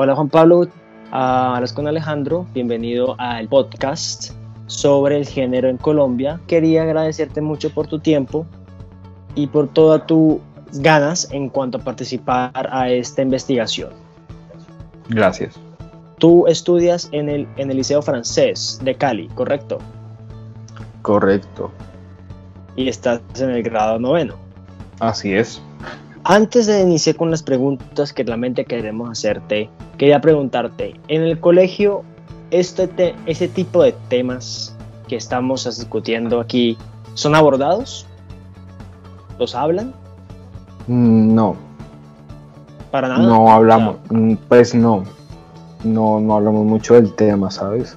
Hola Juan Pablo, hablas con Alejandro, bienvenido al podcast sobre el género en Colombia. Quería agradecerte mucho por tu tiempo y por todas tus ganas en cuanto a participar a esta investigación. Gracias. Tú estudias en el, en el Liceo Francés de Cali, ¿correcto? Correcto. Y estás en el grado noveno. Así es. Antes de iniciar con las preguntas que realmente queremos hacerte, quería preguntarte, en el colegio, este ese tipo de temas que estamos discutiendo aquí, ¿son abordados? ¿Los hablan? Mm, no. ¿Para nada? No hablamos, mm, pues no. No, no hablamos mucho del tema, ¿sabes?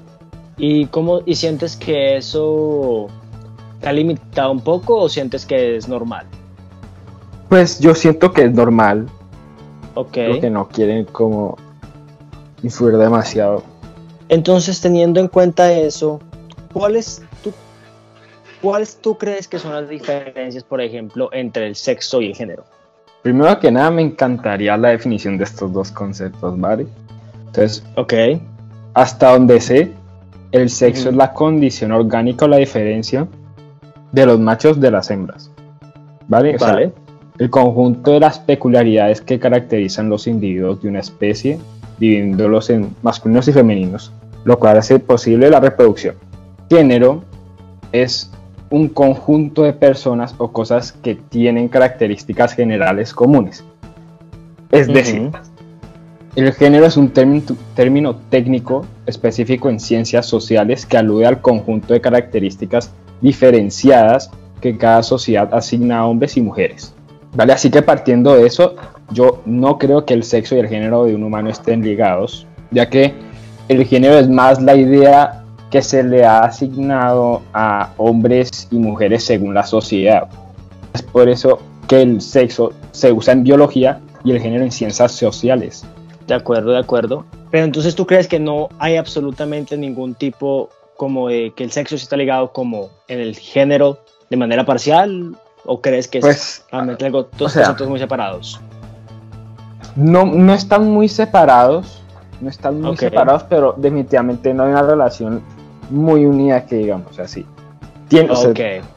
¿Y cómo, y sientes que eso te ha limitado un poco o sientes que es normal? Pues yo siento que es normal. Ok. Porque no quieren como influir demasiado. Entonces, teniendo en cuenta eso, ¿cuáles tú, ¿cuáles tú crees que son las diferencias, por ejemplo, entre el sexo y el género? Primero que nada, me encantaría la definición de estos dos conceptos, ¿vale? Entonces, ok. Hasta donde sé, el sexo es la condición orgánica o la diferencia de los machos de las hembras. ¿Vale? vale el conjunto de las peculiaridades que caracterizan los individuos de una especie, dividiéndolos en masculinos y femeninos, lo cual hace posible la reproducción. Género es un conjunto de personas o cosas que tienen características generales comunes. Es decir, el género es un término, término técnico específico en ciencias sociales que alude al conjunto de características diferenciadas que cada sociedad asigna a hombres y mujeres. ¿Vale? Así que partiendo de eso, yo no creo que el sexo y el género de un humano estén ligados, ya que el género es más la idea que se le ha asignado a hombres y mujeres según la sociedad. Es por eso que el sexo se usa en biología y el género en ciencias sociales. De acuerdo, de acuerdo. Pero entonces tú crees que no hay absolutamente ningún tipo como de que el sexo está ligado como en el género de manera parcial ¿O crees que pues, es realmente algo, dos conceptos muy separados? No, no están muy separados, no están muy separados, pero definitivamente no hay una relación muy unida que digamos así. Tiene,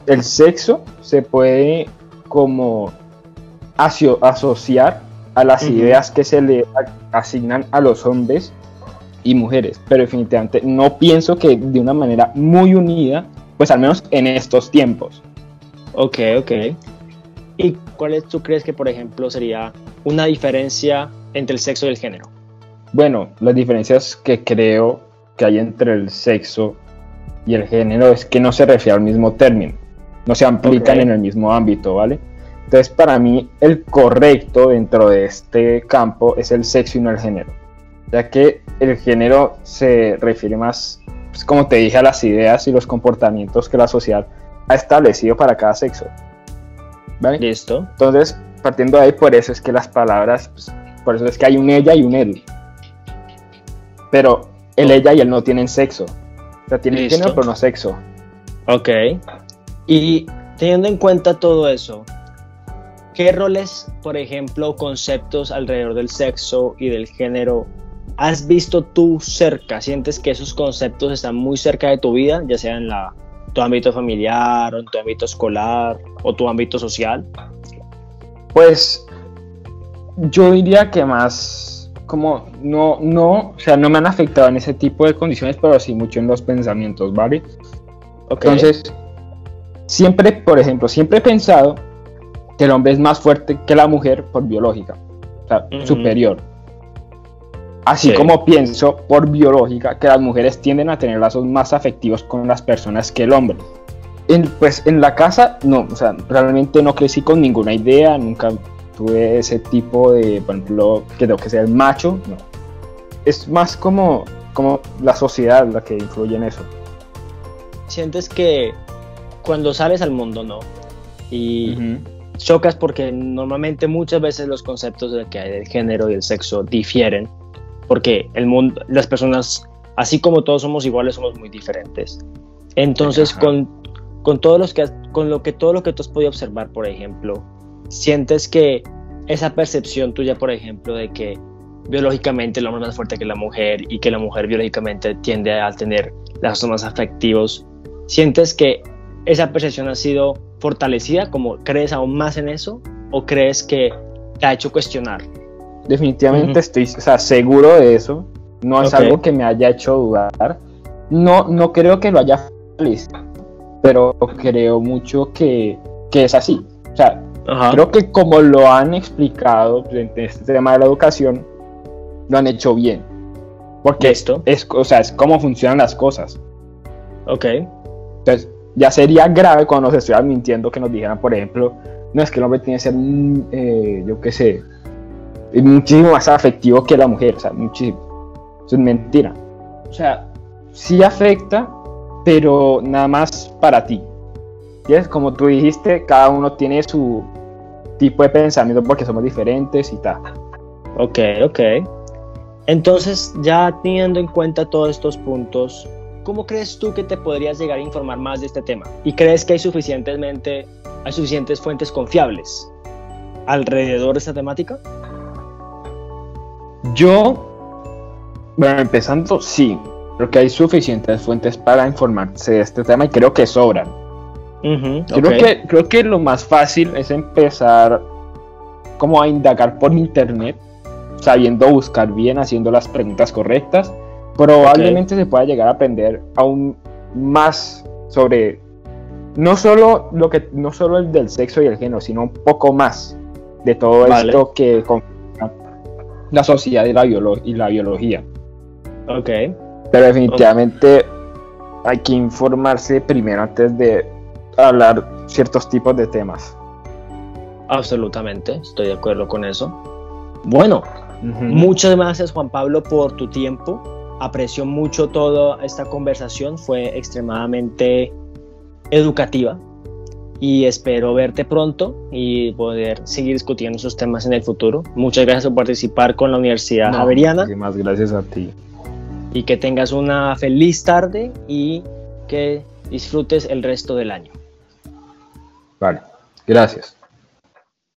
el sexo se puede como asociar a las ideas que se le asignan a los hombres y mujeres, pero definitivamente no pienso que de una manera muy unida, pues al menos en estos tiempos. Ok, ok. ¿Y cuál tú crees que, por ejemplo, sería una diferencia entre el sexo y el género? Bueno, las diferencias que creo que hay entre el sexo y el género es que no se refiere al mismo término, no se aplican en el mismo ámbito, ¿vale? Entonces, para mí, el correcto dentro de este campo es el sexo y no el género, ya que el género se refiere más, pues, como te dije, a las ideas y los comportamientos que la sociedad establecido para cada sexo. ¿Vale? Listo. Entonces, partiendo de ahí, por eso es que las palabras, pues, por eso es que hay un ella y un él. Pero el ella y él no tienen sexo. O sea, tienen género, pero no sexo. Ok. Y teniendo en cuenta todo eso, ¿qué roles, por ejemplo, conceptos alrededor del sexo y del género has visto tú cerca? ¿Sientes que esos conceptos están muy cerca de tu vida, ya sea en la tu ámbito familiar o en tu ámbito escolar o tu ámbito social? Pues yo diría que más como no, no, o sea, no me han afectado en ese tipo de condiciones, pero sí mucho en los pensamientos, ¿vale? Entonces, siempre, por ejemplo, siempre he pensado que el hombre es más fuerte que la mujer por biológica, o sea, superior. Así como pienso por biológica que las mujeres tienden a tener lazos más afectivos con las personas que el hombre. En, pues en la casa, no, o sea, realmente no crecí con ninguna idea, nunca tuve ese tipo de, por ejemplo, que tengo que ser el macho, no. Es más como, como la sociedad la que influye en eso. Sientes que cuando sales al mundo, ¿no? Y chocas porque normalmente muchas veces los conceptos de que hay del género y el sexo difieren porque el mundo, las personas, así como todos somos iguales, somos muy diferentes. Entonces, con, con, todos los que, con lo que todo lo que tú has podido observar, por ejemplo, sientes que esa percepción tuya, por ejemplo, de que biológicamente el hombre es más fuerte que la mujer y que la mujer biológicamente tiende a tener lazos más afectivos, ¿sientes que esa percepción ha sido fortalecida? ¿Como crees aún más en eso? ¿O crees que te ha hecho cuestionar? Definitivamente estoy seguro de eso. No es algo que me haya hecho dudar. No, no creo que lo haya feliz, pero creo mucho que, que es así. O sea, creo que como lo han explicado en este tema de la educación, lo han hecho bien. Porque esto es, o sea, es cómo funcionan las cosas. Ok. Entonces, ya sería grave cuando nos estuvieran mintiendo que nos dijeran, por ejemplo, no es que el hombre tiene que ser, mm, eh, yo qué sé, muchísimo más afectivo que la mujer, o sea, muchísimo. Eso es mentira. O sea, sí afecta, pero nada más para ti. es Como tú dijiste, cada uno tiene su tipo de pensamiento porque somos diferentes y tal. Ok, ok. Entonces, ya teniendo en cuenta todos estos puntos, ¿cómo crees tú que te podrías llegar a informar más de este tema? ¿Y crees que hay suficientemente, hay suficientes fuentes confiables alrededor de esta temática? Yo, bueno, empezando, sí, creo que hay suficientes fuentes para informarse de este tema y creo que sobran. creo, que, creo que lo más fácil es empezar como a indagar por internet sabiendo buscar bien, haciendo las preguntas correctas, probablemente se pueda llegar a aprender aún más sobre no solo lo que no solo el del sexo y el género, sino un poco más de todo esto que la sociedad y la, y la biología. Ok. Pero definitivamente hay que informarse primero antes de hablar ciertos tipos de temas. Absolutamente, estoy de acuerdo con eso. Bueno, Muchas gracias Juan Pablo por tu tiempo. Aprecio mucho toda esta conversación, fue extremadamente educativa y espero verte pronto y poder seguir discutiendo esos temas en el futuro. Muchas gracias por participar con la Universidad Javeriana. Más gracias a ti. Y que tengas una feliz tarde y que disfrutes el resto del año. Vale, gracias.